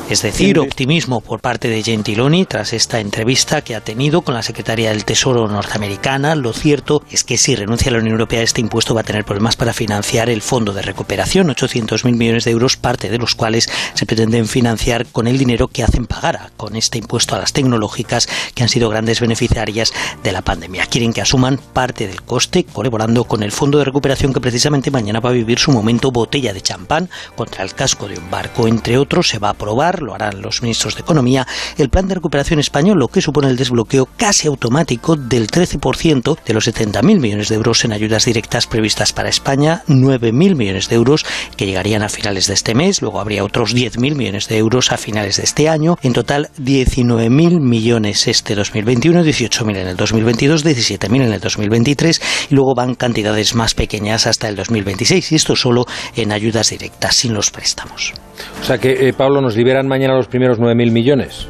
Es decir, optimismo por parte de Gentiloni tras esta entrevista que ha tenido con la secretaria del Tesoro norteamericana. Lo cierto es que si renuncia a la Unión Europea este impuesto va a tener problemas para financiar el fondo de recuperación, 800.000 millones de euros, parte de los cuales se pretenden financiar con el dinero que hacen pagar con este impuesto a las tecnológicas que han sido grandes beneficiarias de la pandemia. Quieren que asuman parte del coste colaborando con el fondo de recuperación que precisamente mañana va a vivir su momento botella de champán contra el casco de un barco. Entre otros, se va a aprobar, lo harán los ministros de Economía, el plan de recuperación español, lo que supone el desbloqueo casi automático del 13% de los 70.000 millones de euros en ayudas directas previstas para España, 9.000 millones de euros que llegarían a finales de este mes, luego habría otros 10.000 millones de euros a finales de este año, en total 19.000 millones este 2021, 18.000 en el 2022, 17.000 en el 2023 y luego van cantidades más pequeñas hasta el 2026 y esto solo en ayudas directas, sin los préstamos.
O sea que, eh, Pablo, nos liberan mañana los primeros 9.000 millones.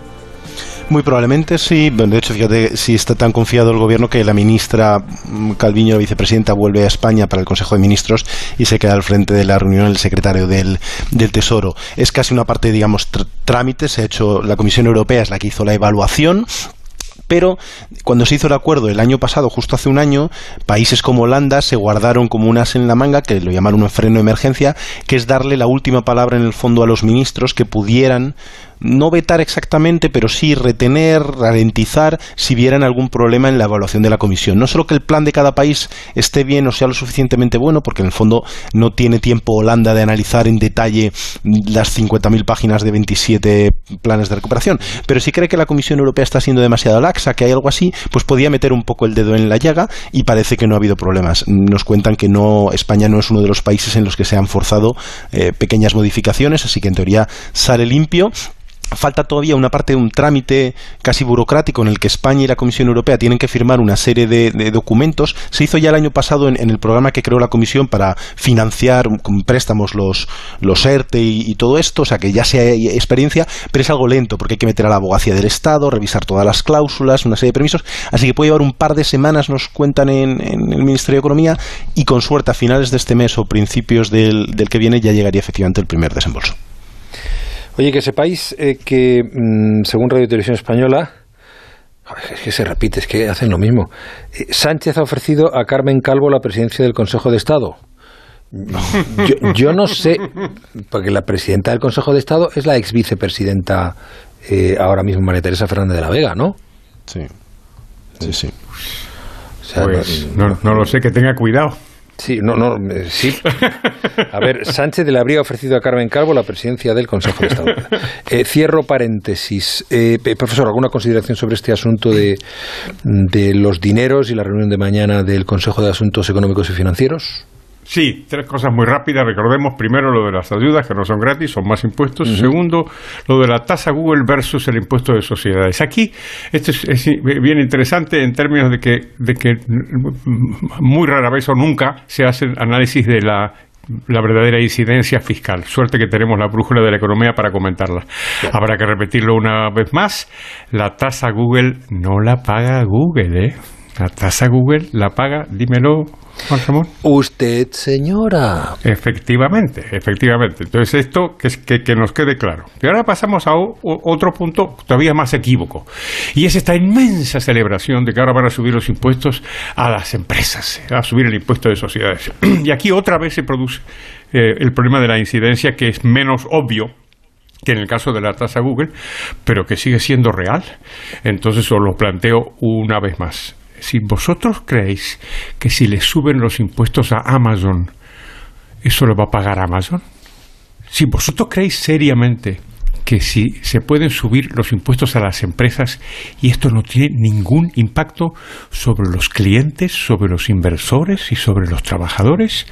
Muy probablemente sí. de hecho, fíjate, si está tan confiado el gobierno que la ministra mm, Calviño, la vicepresidenta, vuelve a España para el Consejo de Ministros y se queda al frente de la reunión el secretario del, del Tesoro. Es casi una parte, digamos, trámite. Se ha hecho, la Comisión Europea es la que hizo la evaluación pero cuando se hizo el acuerdo el año pasado, justo hace un año, países como Holanda se guardaron como un as en la manga, que lo llamaron un freno de emergencia, que es darle la última palabra en el fondo a los ministros que pudieran no vetar exactamente, pero sí retener, ralentizar si vieran algún problema en la evaluación de la comisión. No solo que el plan de cada país esté bien o sea lo suficientemente bueno, porque en el fondo no tiene tiempo Holanda de analizar en detalle las 50.000 páginas de 27 planes de recuperación, pero si cree que la Comisión Europea está siendo demasiado laxa, que hay algo así, pues podía meter un poco el dedo en la llaga y parece que no ha habido problemas. Nos cuentan que no España no es uno de los países en los que se han forzado eh, pequeñas modificaciones, así que en teoría sale limpio falta todavía una parte de un trámite casi burocrático en el que España y la Comisión Europea tienen que firmar una serie de, documentos. Se hizo ya el año pasado en, el programa que creó la Comisión para financiar con préstamos los, los ERTE y, todo esto, o sea que ya sea experiencia, pero es algo lento porque hay que meter a la abogacía del Estado, revisar todas las cláusulas, una serie de permisos, así que puede llevar un par de semanas, nos cuentan en, el Ministerio de Economía, y con suerte a finales de este mes o principios del, del que viene ya llegaría efectivamente el primer desembolso.
Oye, que sepáis eh, que, mm, según Radio Televisión Española, es que se repite, es que hacen lo mismo. Eh, Sánchez ha ofrecido a Carmen Calvo la presidencia del Consejo de Estado. [LAUGHS] Yo, no sé, porque la presidenta del Consejo de Estado es la ex vicepresidenta eh, ahora mismo María Teresa Fernández de la Vega, ¿no?
Sí, sí, sí.
pues no, no lo sé, que tenga cuidado.
Sí, no, no, eh, sí. A ver, [LAUGHS] Sánchez le habría ofrecido a Carmen Calvo la presidencia del Consejo de Estado. Eh, cierro paréntesis. Eh, profesor, ¿alguna consideración sobre este asunto de, de los dineros y la reunión de mañana del Consejo de Asuntos Económicos y Financieros?
Sí, tres cosas muy rápidas. Recordemos primero lo de las ayudas, que no son gratis, son más impuestos. Segundo, lo de la tasa Google versus el impuesto de sociedades. Aquí esto es, bien interesante en términos de que, de que muy rara vez o nunca se hace análisis de la la verdadera incidencia fiscal. Suerte que tenemos la brújula de la economía para comentarla. Habrá que repetirlo una vez más. La tasa Google no la paga Google, ¿eh? La tasa Google la paga, dímelo, Juan Ramón.
Usted, señora.
Efectivamente, efectivamente. Entonces, esto que, que, nos quede claro. Y ahora pasamos a otro punto todavía más equívoco. Y es esta inmensa celebración de que ahora van a subir los impuestos a las empresas, a subir el impuesto de sociedades. [CLEARS THROAT] y aquí otra vez se produce eh, el problema de la incidencia, que es menos obvio que en el caso de la tasa Google, pero que sigue siendo real. Entonces os lo planteo una vez más si vosotros creéis que si le suben los impuestos a Amazon, eso lo va a pagar Amazon, si vosotros creéis seriamente que si se pueden subir los impuestos a las empresas y esto no tiene ningún impacto sobre los clientes, sobre los inversores y sobre los trabajadores,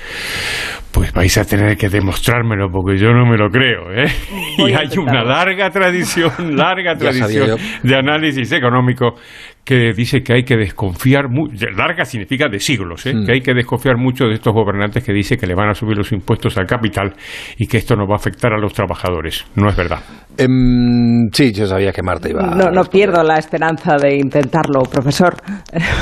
pues vais a tener que demostrármelo porque yo no me lo creo. ¿eh? Y hay una larga tradición, larga [LAUGHS] tradición de análisis económico que dice que hay que desconfiar, larga significa de siglos, ¿eh? que hay que desconfiar mucho de estos gobernantes que dicen que le van a subir los impuestos al capital y que esto no va a afectar a los trabajadores. No es verdad.
Em, sí, yo sabía que Marta iba
No, no pierdo la esperanza de intentarlo, profesor,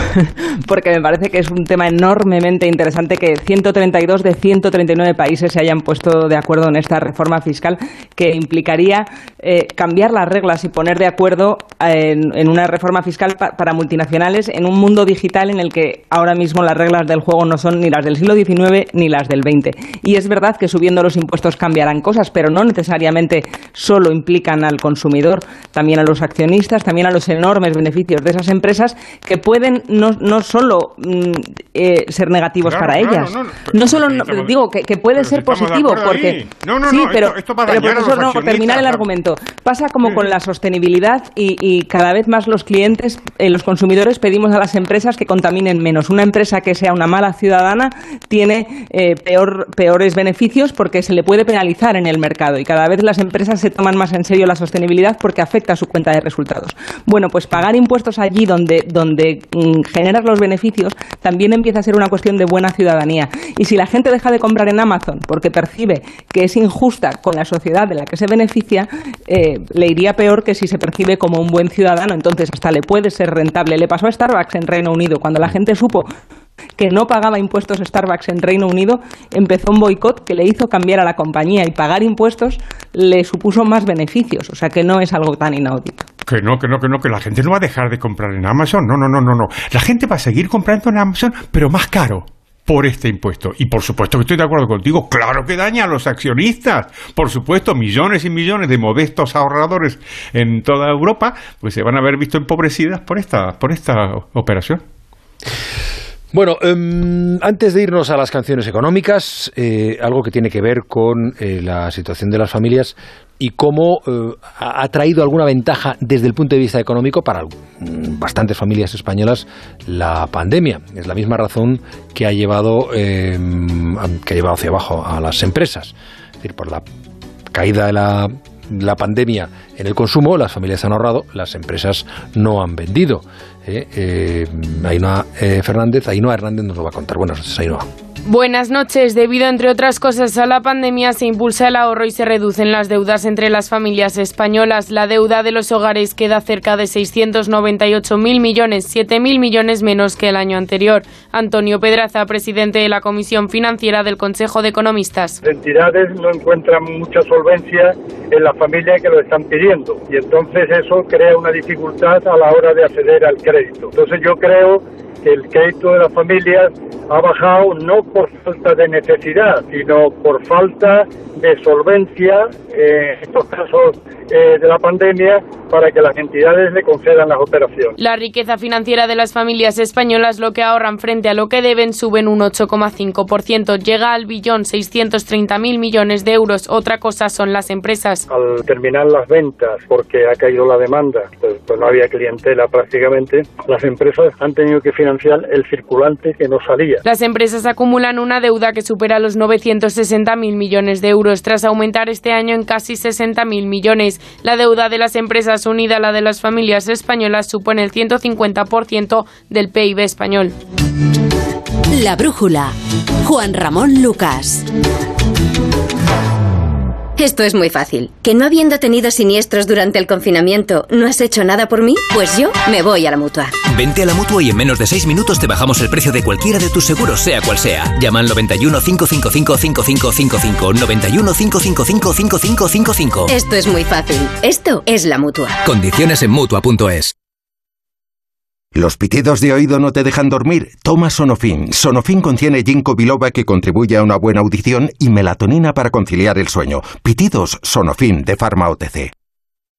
[LAUGHS] porque me parece que es un tema enormemente interesante que 132 de 139 países se hayan puesto de acuerdo en esta reforma fiscal que implicaría eh, cambiar las reglas y poner de acuerdo en, en una reforma fiscal para multinacionales en un mundo digital en el que ahora mismo las reglas del juego no son ni las del siglo XIX ni las del XX. Y es verdad que subiendo los impuestos cambiarán cosas, pero no necesariamente solo implican al consumidor, también a los accionistas, también a los enormes beneficios de esas empresas que pueden no, no solo mm, eh, ser negativos para ellas. No, solo digo que, puede ser positivo porque sí, pero, profesor, no, terminar el argumento. Pasa como con la sostenibilidad y, y cada vez más los clientes eh, los consumidores pedimos a las empresas que contaminen menos. Una empresa que sea una mala ciudadana tiene eh, peor, peores beneficios porque se le puede penalizar en el mercado y cada vez las empresas se toman más en serio la sostenibilidad porque afecta a su cuenta de resultados. Bueno, pues pagar impuestos allí donde, donde mm, generas los beneficios también empieza a ser una cuestión de buena ciudadanía. Y si la gente deja de comprar en Amazon porque percibe que es injusta con la sociedad de la que se beneficia, eh, le iría peor que si se percibe como un buen ciudadano. Entonces, hasta le puede ser rentable. Le pasó a Starbucks en Reino Unido. Cuando la gente supo que no pagaba impuestos Starbucks en Reino Unido, empezó un boicot que le hizo cambiar a la compañía y pagar impuestos le supuso más beneficios. O sea que no es algo tan inaudito.
Que no, que no, que no, que la gente no va a dejar de comprar en Amazon. No, no, no, no, no. La gente va a seguir comprando en Amazon, pero más caro por este impuesto. Y por supuesto que estoy de acuerdo contigo, claro que daña a los accionistas. Por supuesto, millones y millones de modestos ahorradores en toda Europa pues se van a ver visto empobrecidas por esta, por esta operación.
Bueno, em, antes de irnos a las canciones económicas, eh, algo que tiene que ver con eh, la situación de las familias y cómo eh, ha traído alguna ventaja desde el punto de vista económico para mm, bastantes familias españolas la pandemia. Es la misma razón que ha llevado, em, que llevado hacia abajo a las empresas. Es decir, por la caída de la, la pandemia en el consumo, las familias han ahorrado, las empresas no han vendido. Eh, eh, Ainhoa eh, Fernández, Ainhoa Hernández nos lo va a contar. Buenas noches, Ainhoa.
Buenas noches. Debido, entre otras cosas, a la pandemia, se impulsa el ahorro y se reducen las deudas entre las familias españolas. La deuda de los hogares queda cerca de 698.000 millones, 7.000 millones menos que el año anterior. Antonio Pedraza, presidente de la Comisión Financiera del Consejo de Economistas.
Las entidades no encuentran mucha solvencia en la familia que lo están pidiendo y entonces eso crea una dificultad a la hora de acceder al crédito. Entonces yo creo que el crédito de las familias ha bajado no por falta de necesidad, sino por falta de solvencia, eh, en estos casos eh, de la pandemia, para que las entidades le concedan las operaciones.
La riqueza financiera de las familias españolas, lo que ahorran frente a lo que deben, suben un 8,5%. Llega al billón 630.000 millones de euros. Otra cosa son las empresas.
Al terminar las ventas, porque ha caído la demanda, pues, pues no había clientela prácticamente, las empresas han tenido que financiar el circulante que no salía.
Las empresas acumulan una deuda que supera los 960.000 millones de euros, tras aumentar este año en casi 60.000 millones. La deuda de las empresas unida a la de las familias españolas supone el 150% del PIB español.
La brújula. Juan Ramón Lucas.
Esto es muy fácil. ¿Que no habiendo tenido siniestros durante el confinamiento, no has hecho nada por mí? Pues yo me voy a la mutua.
Vente a la mutua y en menos de seis minutos te bajamos el precio de cualquiera de tus seguros, sea cual sea. Llama al 91 555 5555. 91 555 5555.
Esto es muy fácil. Esto es la mutua.
Condiciones en mutua.es.
¿Los pitidos de oído no te dejan dormir? Toma Sonofin. Sonofin contiene ginkgo biloba que contribuye a una buena audición y melatonina para conciliar el sueño. Pitidos Sonofin de Pharma OTC.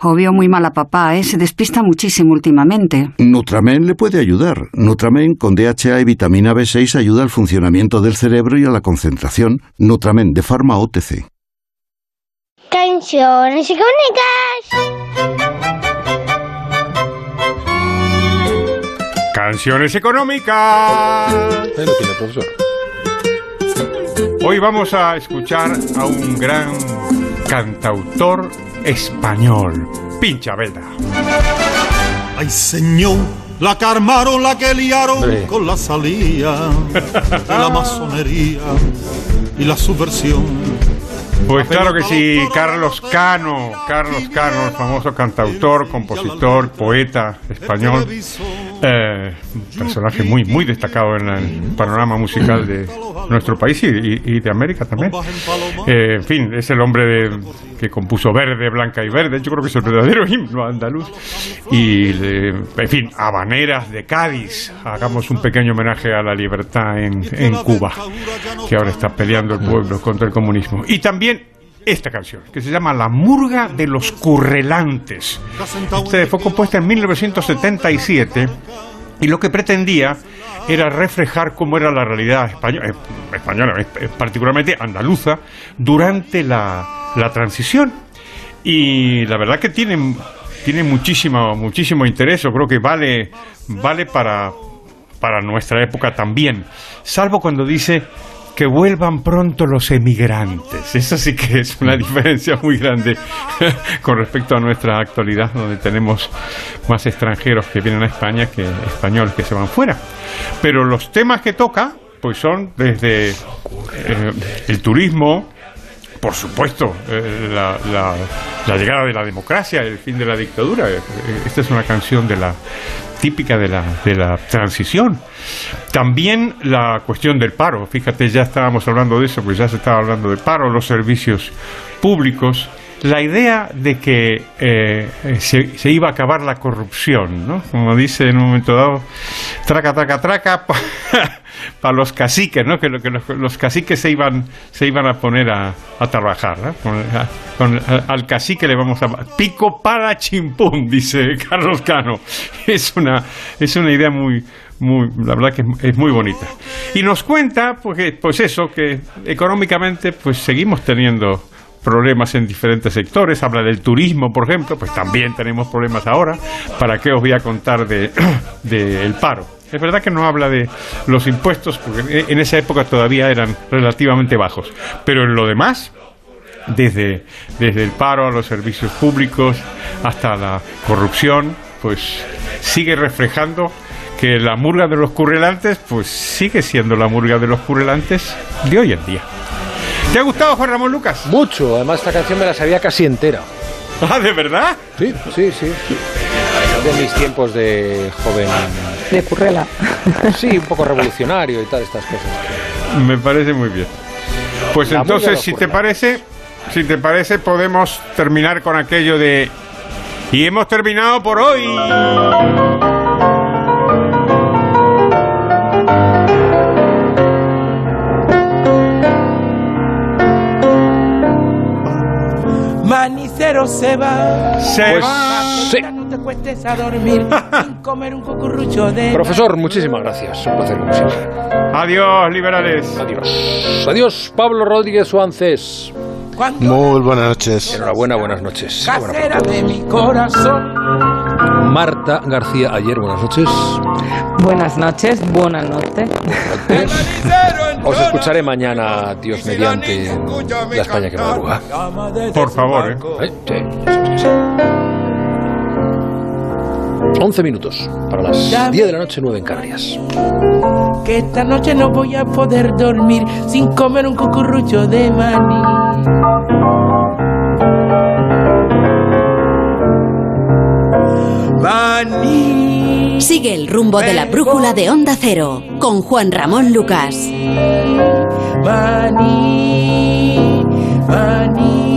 Obvio muy mal a papá, ¿eh? Se despista muchísimo últimamente.
Nutramen le puede ayudar. Nutramen con DHA y vitamina B6 ayuda al funcionamiento del cerebro y a la concentración. Nutramen de Pharma OTC.
Canciones económicas.
Canciones económicas.
Ahí lo tiene, profesor.
Hoy vamos a escuchar a un gran cantautor español, Pincha Vela.
Ay, señor, la que armaron, la que liaron con la salida de la masonería y la subversión.
Pues claro que sí, Carlos Cano, Carlos Cano, el famoso cantautor, compositor, poeta español, eh, personaje muy muy destacado en el panorama musical de nuestro país y, y- y de América también. Eh, en fin, es el hombre de- que compuso Verde, Blanca y Verde, yo creo que es el verdadero [LAUGHS] himno andaluz. Y, de- en fin, Habaneras de Cádiz, hagamos un pequeño homenaje a la libertad en, en Cuba, que ahora está peleando el pueblo contra el comunismo. Y también esta canción, que se llama La Murga de los Currelantes. Este fue compuesta en 1977 y lo que pretendía era reflejar cómo era la realidad española, eh, española eh, particularmente andaluza, durante la, la transición. Y la verdad que tiene, tiene muchísimo, muchísimo interés, yo creo que vale, vale para, para nuestra época también, salvo cuando dice que vuelvan pronto los emigrantes. Eso sí que es una diferencia muy grande [LAUGHS] con respecto a nuestra actualidad, donde tenemos más extranjeros que vienen a España que españoles que se van fuera. Pero los temas que toca, pues son desde eh, el turismo, por supuesto, eh, la, la- la llegada de la democracia, el fin de la dictadura. Eh, Esta es una canción de la típica de la, de la transición. También la cuestión del paro. Fíjate, ya estábamos hablando de eso, pues ya se estaba hablando del paro, los servicios públicos. La idea de que eh, se, se iba a acabar la corrupción, ¿no? Como dice en un momento dado, traca, traca, traca, [LAUGHS] para los caciques, ¿no? Que, que los, caciques se iban, se iban a poner a, a trabajar, ¿no? Con- a- con- al cacique le vamos a... Pico para chimpún, dice Carlos Cano. [LAUGHS] Es una, es una idea muy, muy, la verdad que es, es muy bonita. Y nos cuenta, pues, que- pues eso, que económicamente, pues seguimos teniendo problemas en diferentes sectores, habla del turismo, por ejemplo, pues también tenemos problemas ahora. ¿Para qué os voy a contar de, [CLEARS THROAT] del paro? Es verdad que no habla de los impuestos, porque en esa época todavía eran relativamente bajos, pero en lo demás, desde, desde el paro a los servicios públicos hasta la corrupción, pues sigue reflejando que la murga de los currelantes, pues sigue siendo la murga de los currelantes de hoy en día. ¿Te ha gustado Juan Ramón Lucas?
Mucho, además esta canción me la sabía casi entera.
¿Ah, de verdad?
Sí, sí, sí. De mis tiempos de joven.
De currela.
Sí, un poco revolucionario y tal, estas cosas.
Me parece muy bien. Pues
La
entonces, si te parece, si te parece, podemos terminar con aquello de y hemos terminado por hoy.
Manicero se va.
Se
Pues
va.
sí.
No te cuestes a dormir [LAUGHS] sin comer un cucurrucho de.
Profesor, muchísimas gracias. Un placer, como siempre.
Adiós, liberales.
Adiós. Adiós, Pablo Rodríguez Suances.
Muy buenas noches.
Enhorabuena, buenas noches.
Casera de mi corazón.
Marta García, ayer, buenas noches.
Buenas noches, buenas noches.
Os escucharé mañana, Dios mediante, la España que madruga.
Por favor, ¿eh?
¿Eh? Sí, que sí. 11 minutos para las 10 de la noche, 9 en Canarias.
Que esta noche no voy a poder dormir sin comer un cucurrucho de maní.
Maní. Sigue el rumbo de la brújula de Onda Cero con Juan Ramón Lucas.
Maní, maní.